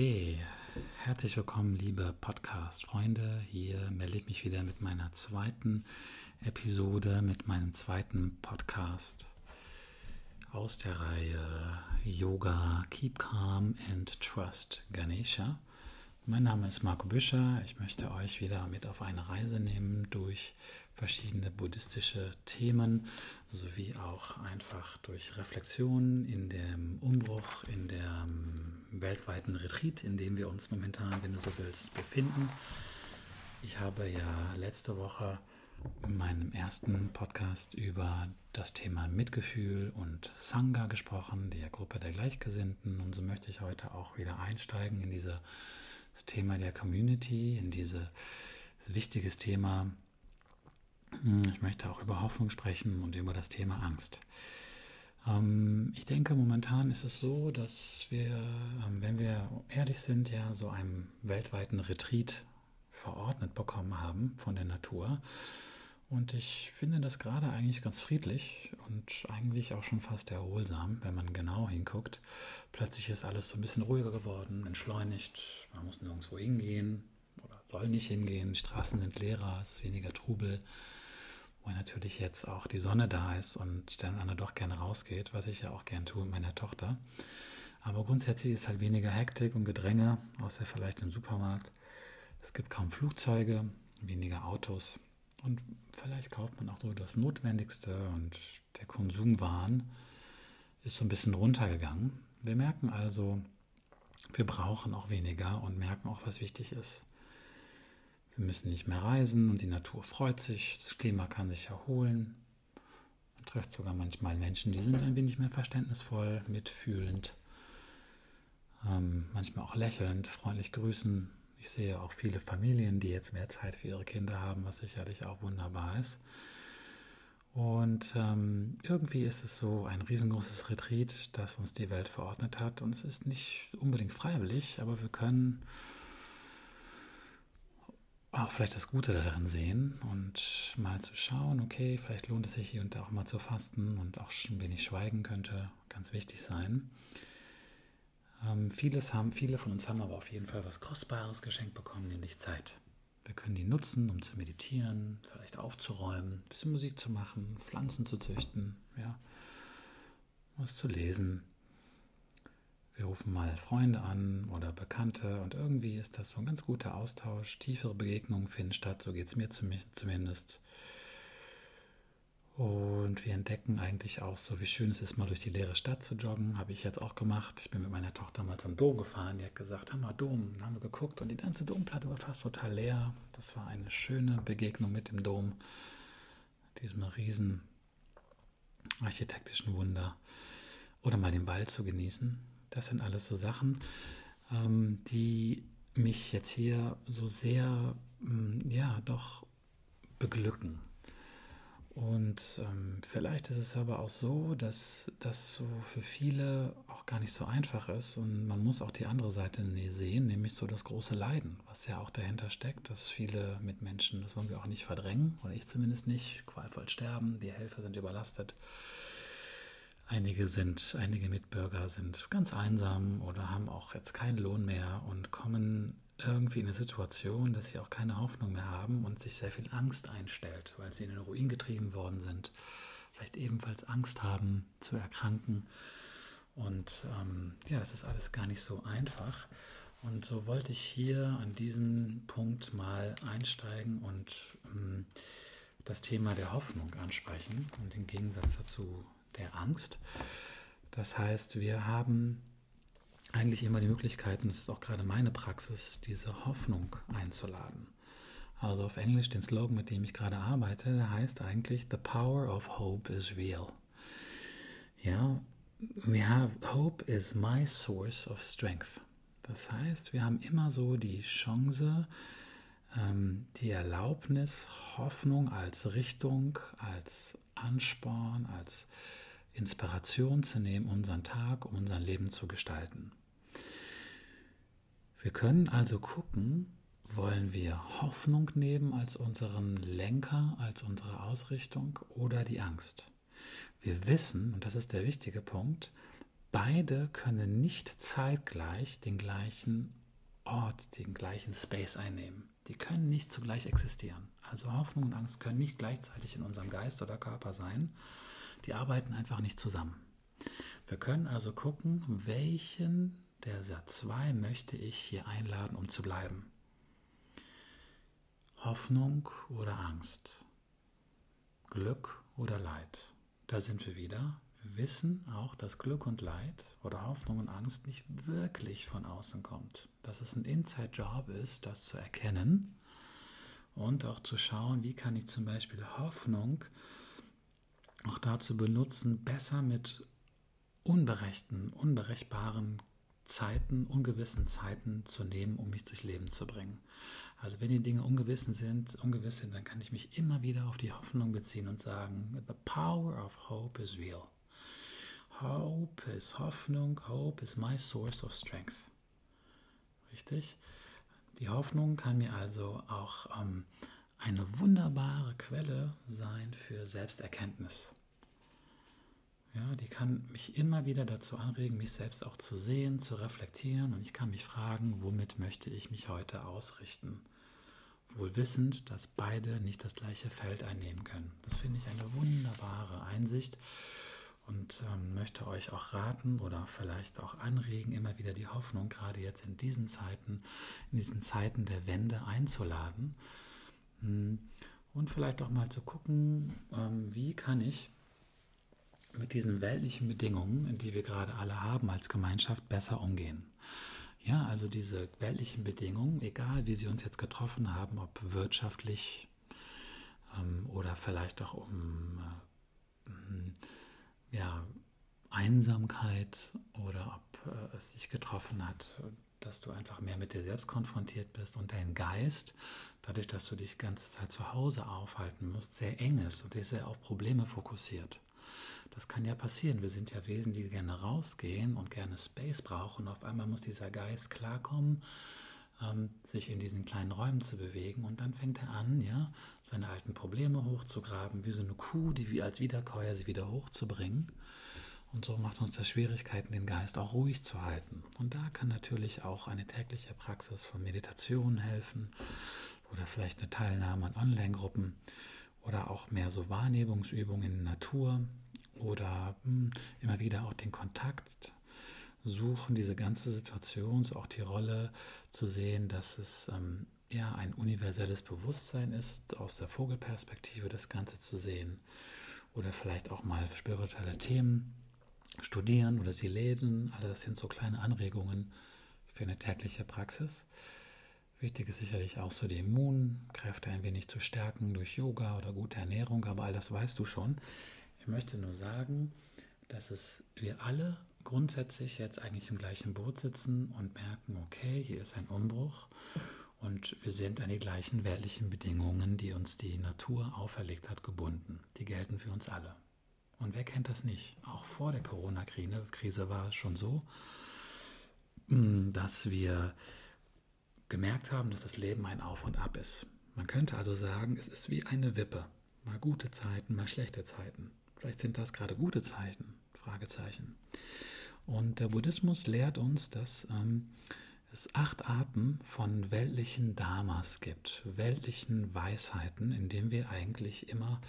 Namaste. Herzlich willkommen, liebe Podcast-Freunde. Hier melde ich mich wieder mit meiner zweiten Episode, mit meinem zweiten Podcast aus der Reihe Yoga Keep Calm and Trust Ganesha. Mein Name ist Marco Büscher. Ich möchte euch wieder mit auf eine Reise nehmen durch verschiedene buddhistische Themen, sowie auch einfach durch Reflexion in dem Umbruch, in dem weltweiten Retreat, in dem wir uns momentan, wenn du so willst, befinden. Ich habe ja letzte Woche in meinem ersten Podcast über das Thema Mitgefühl und Sangha gesprochen, der Gruppe der Gleichgesinnten. Und so möchte ich heute auch wieder einsteigen in dieses Thema der Community, in dieses wichtiges Thema ich möchte auch über Hoffnung sprechen und über das Thema Angst. Ähm, ich denke, momentan ist es so, dass wir, ähm, wenn wir ehrlich sind, ja so einen weltweiten Retreat verordnet bekommen haben von der Natur. Und ich finde das gerade eigentlich ganz friedlich und eigentlich auch schon fast erholsam, wenn man genau hinguckt. Plötzlich ist alles so ein bisschen ruhiger geworden, entschleunigt. Man muss nirgendwo hingehen oder soll nicht hingehen. Die Straßen sind leerer, es ist weniger Trubel wo natürlich jetzt auch die Sonne da ist und dann Anna doch gerne rausgeht, was ich ja auch gern tue mit meiner Tochter. Aber grundsätzlich ist halt weniger Hektik und Gedränge, außer vielleicht im Supermarkt. Es gibt kaum Flugzeuge, weniger Autos und vielleicht kauft man auch so das Notwendigste und der Konsumwahn ist so ein bisschen runtergegangen. Wir merken also, wir brauchen auch weniger und merken auch, was wichtig ist. Wir müssen nicht mehr reisen und die Natur freut sich, das Klima kann sich erholen. Man trifft sogar manchmal Menschen, die sind ein wenig mehr verständnisvoll, mitfühlend, ähm, manchmal auch lächelnd, freundlich grüßen. Ich sehe auch viele Familien, die jetzt mehr Zeit für ihre Kinder haben, was sicherlich auch wunderbar ist. Und ähm, irgendwie ist es so ein riesengroßes Retreat, das uns die Welt verordnet hat. Und es ist nicht unbedingt freiwillig, aber wir können auch vielleicht das Gute darin sehen und mal zu schauen, okay, vielleicht lohnt es sich hier und da auch mal zu fasten und auch ein wenig schweigen könnte ganz wichtig sein. Ähm, vieles haben, viele von uns haben aber auf jeden Fall was Kostbares geschenkt bekommen, nämlich Zeit. Wir können die nutzen, um zu meditieren, vielleicht aufzuräumen, ein bisschen Musik zu machen, Pflanzen zu züchten, ja, was zu lesen, wir rufen mal Freunde an oder Bekannte und irgendwie ist das so ein ganz guter Austausch. Tiefere Begegnungen finden statt, so geht es mir zumindest. Und wir entdecken eigentlich auch so, wie schön es ist, mal durch die leere Stadt zu joggen. Habe ich jetzt auch gemacht. Ich bin mit meiner Tochter mal zum Dom gefahren. Die hat gesagt, wir Dom. Dann haben wir geguckt und die ganze Domplatte war fast total leer. Das war eine schöne Begegnung mit dem Dom, diesem riesen architektischen Wunder. Oder mal den Wald zu genießen. Das sind alles so Sachen, ähm, die mich jetzt hier so sehr, ähm, ja, doch beglücken. Und ähm, vielleicht ist es aber auch so, dass das so für viele auch gar nicht so einfach ist und man muss auch die andere Seite sehen, nämlich so das große Leiden, was ja auch dahinter steckt, dass viele Mitmenschen, das wollen wir auch nicht verdrängen, oder ich zumindest nicht, qualvoll sterben, die Helfer sind überlastet. Einige sind, einige Mitbürger sind ganz einsam oder haben auch jetzt keinen Lohn mehr und kommen irgendwie in eine Situation, dass sie auch keine Hoffnung mehr haben und sich sehr viel Angst einstellt, weil sie in den Ruin getrieben worden sind, vielleicht ebenfalls Angst haben zu erkranken. Und ähm, ja, das ist alles gar nicht so einfach. Und so wollte ich hier an diesem Punkt mal einsteigen und ähm, das Thema der Hoffnung ansprechen und den Gegensatz dazu der Angst. Das heißt, wir haben eigentlich immer die Möglichkeit, und das ist auch gerade meine Praxis, diese Hoffnung einzuladen. Also auf Englisch den Slogan, mit dem ich gerade arbeite, der heißt eigentlich The power of hope is real. Ja, we have hope is my source of strength. Das heißt, wir haben immer so die Chance, ähm, die Erlaubnis, Hoffnung als Richtung, als Ansporn, als Inspiration zu nehmen, unseren Tag, um unser Leben zu gestalten. Wir können also gucken, wollen wir Hoffnung nehmen als unseren Lenker, als unsere Ausrichtung oder die Angst. Wir wissen, und das ist der wichtige Punkt, beide können nicht zeitgleich den gleichen Ort, den gleichen Space einnehmen. Die können nicht zugleich existieren. Also Hoffnung und Angst können nicht gleichzeitig in unserem Geist oder Körper sein. Die arbeiten einfach nicht zusammen. Wir können also gucken, welchen der zwei möchte ich hier einladen, um zu bleiben. Hoffnung oder Angst, Glück oder Leid. Da sind wir wieder. Wir wissen auch, dass Glück und Leid oder Hoffnung und Angst nicht wirklich von außen kommt. Dass es ein Inside-Job ist, das zu erkennen und auch zu schauen, wie kann ich zum Beispiel Hoffnung auch dazu benutzen, besser mit unberechten, unberechtbaren Zeiten, ungewissen Zeiten zu nehmen, um mich durchs Leben zu bringen. Also wenn die Dinge ungewiss sind, ungewiss sind, dann kann ich mich immer wieder auf die Hoffnung beziehen und sagen, the power of hope is real. Hope is Hoffnung, Hope is my source of strength. Richtig? Die Hoffnung kann mir also auch ähm, eine wunderbare Quelle sein für Selbsterkenntnis. Ja, die kann mich immer wieder dazu anregen, mich selbst auch zu sehen, zu reflektieren und ich kann mich fragen, womit möchte ich mich heute ausrichten? Wohl wissend, dass beide nicht das gleiche Feld einnehmen können. Das finde ich eine wunderbare Einsicht und ähm, möchte euch auch raten oder vielleicht auch anregen, immer wieder die Hoffnung, gerade jetzt in diesen Zeiten, in diesen Zeiten der Wende einzuladen und vielleicht auch mal zu gucken, ähm, wie kann ich mit diesen weltlichen Bedingungen, die wir gerade alle haben als Gemeinschaft, besser umgehen. Ja, also diese weltlichen Bedingungen, egal wie sie uns jetzt getroffen haben, ob wirtschaftlich ähm, oder vielleicht auch um äh, ja, Einsamkeit oder ob äh, es dich getroffen hat, dass du einfach mehr mit dir selbst konfrontiert bist und dein Geist, dadurch, dass du dich die ganze Zeit zu Hause aufhalten musst, sehr eng ist und dich sehr auf Probleme fokussiert. Das kann ja passieren. Wir sind ja Wesen, die gerne rausgehen und gerne Space brauchen. Auf einmal muss dieser Geist klarkommen, ähm, sich in diesen kleinen Räumen zu bewegen. Und dann fängt er an, ja, seine alten Probleme hochzugraben, wie so eine Kuh, die wie als Wiederkäuer sie wieder hochzubringen. Und so macht uns das Schwierigkeiten, den Geist auch ruhig zu halten. Und da kann natürlich auch eine tägliche Praxis von Meditation helfen oder vielleicht eine Teilnahme an Online-Gruppen oder auch mehr so Wahrnehmungsübungen in der Natur oder hm, immer wieder auch den Kontakt suchen, diese ganze Situation, so auch die Rolle zu sehen, dass es ähm, eher ein universelles Bewusstsein ist, aus der Vogelperspektive das Ganze zu sehen. Oder vielleicht auch mal spirituelle Themen studieren oder sie lesen. Alle das sind so kleine Anregungen für eine tägliche Praxis. Wichtig ist sicherlich auch so die Immunkräfte ein wenig zu stärken durch Yoga oder gute Ernährung, aber all das weißt du schon. Ich möchte nur sagen, dass es wir alle grundsätzlich jetzt eigentlich im gleichen Boot sitzen und merken, okay, hier ist ein Umbruch und wir sind an die gleichen weltlichen Bedingungen, die uns die Natur auferlegt hat, gebunden. Die gelten für uns alle. Und wer kennt das nicht? Auch vor der Corona-Krise war es schon so, mm, dass wir gemerkt haben, dass das Leben ein Auf und Ab ist. Man könnte also sagen, es ist wie eine Wippe. Mal gute Zeiten, mal schlechte Zeiten. Vielleicht sind das gerade gute Zeiten, Fragezeichen. Und der Buddhismus lehrt uns, dass ähm, es acht Arten von weltlichen Dharmas gibt, weltlichen Weisheiten, in denen wir eigentlich immer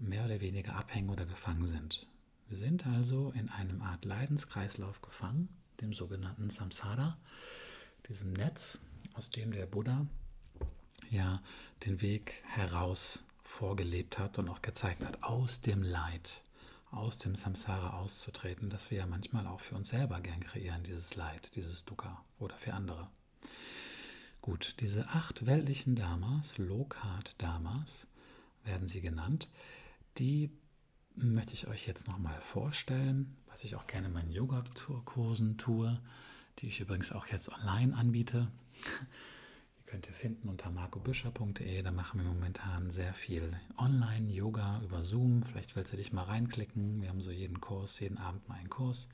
mehr oder weniger abhängen oder gefangen sind. Wir sind also in einem Art Leidenskreislauf gefangen, dem sogenannten Samsara, diesem Netz, aus dem der Buddha ja den Weg heraus vorgelebt hat und auch gezeigt hat, aus dem Leid, aus dem Samsara auszutreten, das wir ja manchmal auch für uns selber gern kreieren, dieses Leid, dieses Dukkha oder für andere. Gut, diese acht weltlichen Dharmas, Lokat Dharmas, werden sie genannt, die möchte ich euch jetzt nochmal vorstellen, was ich auch gerne in meinen Yoga-Kursen tue, die ich übrigens auch jetzt online anbiete könnt ihr finden unter marcobüscher.de. Da machen wir momentan sehr viel Online-Yoga über Zoom. Vielleicht willst du dich mal reinklicken. Wir haben so jeden Kurs, jeden Abend mal einen Kurs.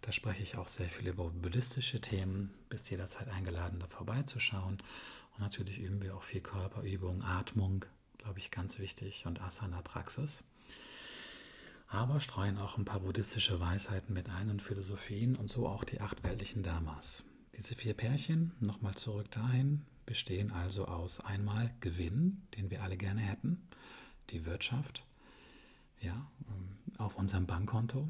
Da spreche ich auch sehr viel über buddhistische Themen. Bist jederzeit eingeladen, da vorbeizuschauen. Und natürlich üben wir auch viel Körperübung, Atmung, glaube ich, ganz wichtig und Asana-Praxis. aber streuen auch ein paar buddhistische Weisheiten mit ein und Philosophien und so auch die acht weltlichen Dharmas. Diese vier Pärchen, nochmal zurück dahin, bestehen also aus einmal Gewinn, den wir alle gerne hätten, die Wirtschaft, ja, auf unserem Bankkonto,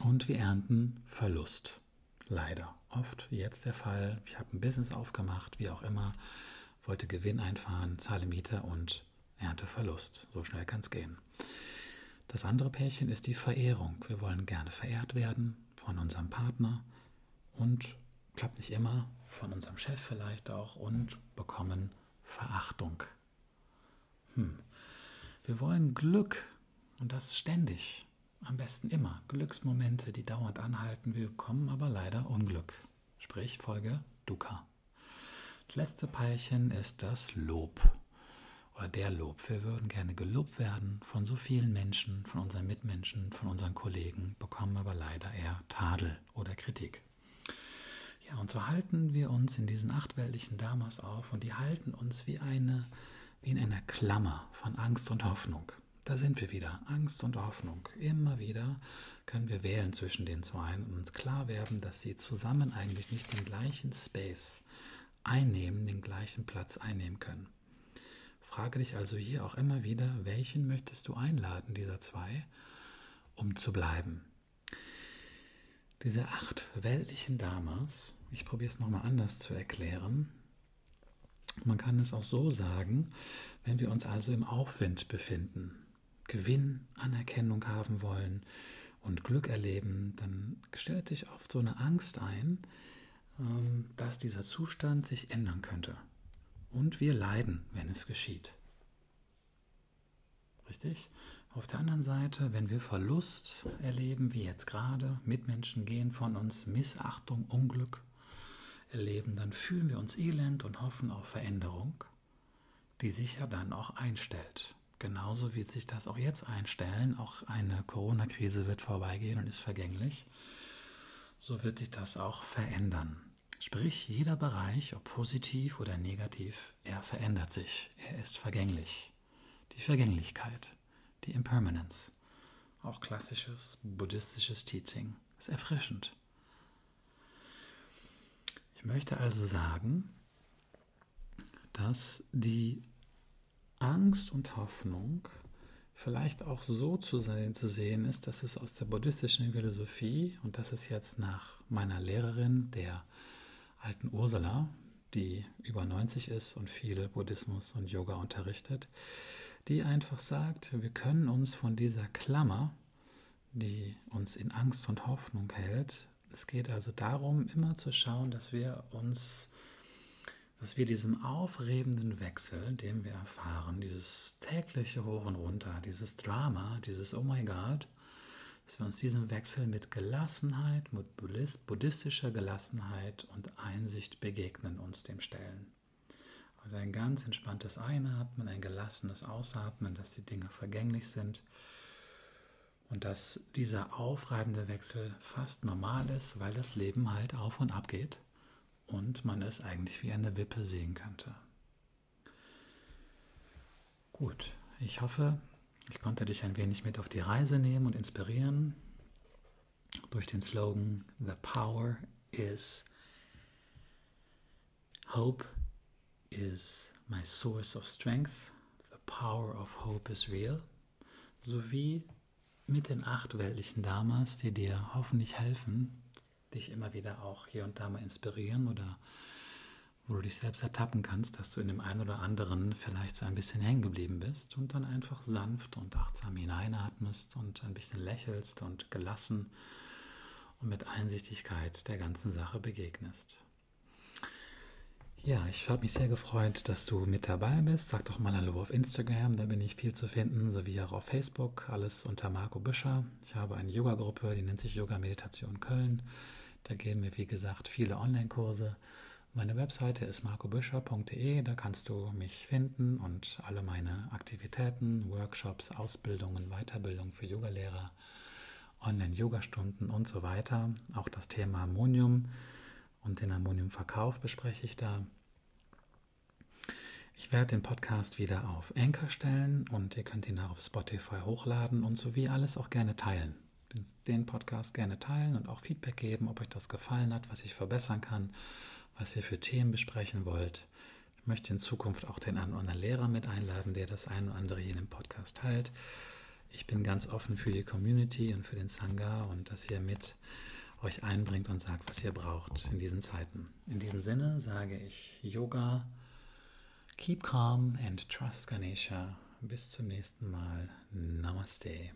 und wir ernten Verlust. Leider. Oft jetzt der Fall. Ich habe ein Business aufgemacht, wie auch immer, wollte Gewinn einfahren, zahle Miete und ernte Verlust. So schnell kann es gehen. Das andere Pärchen ist die Verehrung. Wir wollen gerne verehrt werden von unserem Partner und klappt nicht immer, von unserem Chef vielleicht auch und bekommen Verachtung. Hm. Wir wollen Glück und das ständig. Am besten immer. Glücksmomente, die dauernd anhalten. Wir bekommen aber leider Unglück. Sprich Folge Dukkha. Das letzte Peilchen ist das Lob oder der Lob. Wir würden gerne gelobt werden von so vielen Menschen, von unseren Mitmenschen, von unseren Kollegen, bekommen aber leider eher Tadel oder Kritik. Ja, und so halten wir uns in diesen achtweltlichen Dharmas auf und die halten uns wie eine, wie in einer Klammer von Angst und Hoffnung. Da sind wir wieder. Angst und Hoffnung. Immer wieder können wir wählen zwischen den zwei und uns klar werden, dass sie zusammen eigentlich nicht den gleichen Space einnehmen, den gleichen Platz einnehmen können. Frage dich also hier auch immer wieder, welchen möchtest du einladen, dieser zwei, um zu bleiben. Diese acht weltlichen Dharmas, ich probiere es nochmal anders zu erklären, man kann es auch so sagen, wenn wir uns also im Aufwind befinden, Gewinn, Anerkennung haben wollen und Glück erleben, dann stellt sich oft so eine Angst ein, dass dieser Zustand sich ändern könnte. Und wir leiden, wenn es geschieht. Richtig? Auf der anderen Seite, wenn wir Verlust erleben, wie jetzt gerade, Mitmenschen gehen von uns, Missachtung, Unglück erleben, dann fühlen wir uns elend und hoffen auf Veränderung, die sich ja dann auch einstellt. Genauso wie sich das auch jetzt einstellen. Auch eine Corona-Krise wird vorbeigehen und ist vergänglich. So wird sich das auch verändern. Sprich, jeder Bereich, ob positiv oder negativ, er verändert sich. Er ist vergänglich. Die Vergänglichkeit, die Impermanence. Auch klassisches buddhistisches Teaching ist erfrischend. Ich möchte also sagen, dass die Angst und Hoffnung vielleicht auch so zu, sein, zu sehen ist, dass es aus der buddhistischen Philosophie, und das ist jetzt nach meiner Lehrerin, der alten Ursula, die über 90 ist und viel Buddhismus und Yoga unterrichtet, die einfach sagt, wir können uns von dieser Klammer, die uns in Angst und Hoffnung hält, es geht also darum, immer zu schauen, dass wir uns dass wir diesem aufrebenden Wechsel, den wir erfahren, dieses tägliche Hoch und Runter, dieses Drama, dieses Oh my God, dass wir uns diesem Wechsel mit Gelassenheit, mit buddhistischer Gelassenheit und Einsicht begegnen, uns dem stellen. Also ein ganz entspanntes Einatmen, ein gelassenes Ausatmen, dass die Dinge vergänglich sind und dass dieser aufreibende Wechsel fast normal ist, weil das Leben halt auf und ab geht und man es eigentlich wie eine Wippe sehen könnte. Gut, ich hoffe, ich konnte dich ein wenig mit auf die Reise nehmen und inspirieren durch den Slogan The Power is Hope is my source of strength. The power of hope is real. Sowie mit den acht weltlichen Dharmas, die dir hoffentlich helfen, dich immer wieder auch hier und da mal inspirieren oder wo du dich selbst ertappen kannst, dass du in dem einen oder anderen vielleicht so ein bisschen hängen geblieben bist und dann einfach sanft und achtsam hineinatmest und ein bisschen lächelst und gelassen und mit Einsichtigkeit der ganzen Sache begegnest. Ja, ich habe mich sehr gefreut, dass du mit dabei bist. Sag doch mal Hallo auf Instagram, da bin ich viel zu finden, sowie auch auf Facebook, alles unter Marco Büscher. Ich habe eine Yoga-Gruppe, die nennt sich Yoga Meditation Köln. Da geben wir, wie gesagt, viele Online-Kurse. Meine Webseite ist marcobüscher.de, da kannst du mich finden und alle meine Aktivitäten, Workshops, Ausbildungen, Weiterbildung für Yogalehrer, Online-Yoga-Stunden und so weiter. Auch das Thema Ammonium und den Ammoniumverkauf bespreche ich da. Ich werde den Podcast wieder auf Anchor stellen und ihr könnt ihn auch auf Spotify hochladen und so wie alles auch gerne teilen. Den Podcast gerne teilen und auch Feedback geben, ob euch das gefallen hat, was ich verbessern kann, was ihr für Themen besprechen wollt. Ich möchte in Zukunft auch den einen oder anderen Lehrer mit einladen, der das ein oder andere hier dem Podcast teilt. Ich bin ganz offen für die Community und für den Sangha und dass ihr mit euch einbringt und sagt, was ihr braucht in diesen Zeiten. In diesem Sinne sage ich Yoga Keep calm and trust Ganesha. Bis zum nächsten Mal. Namaste.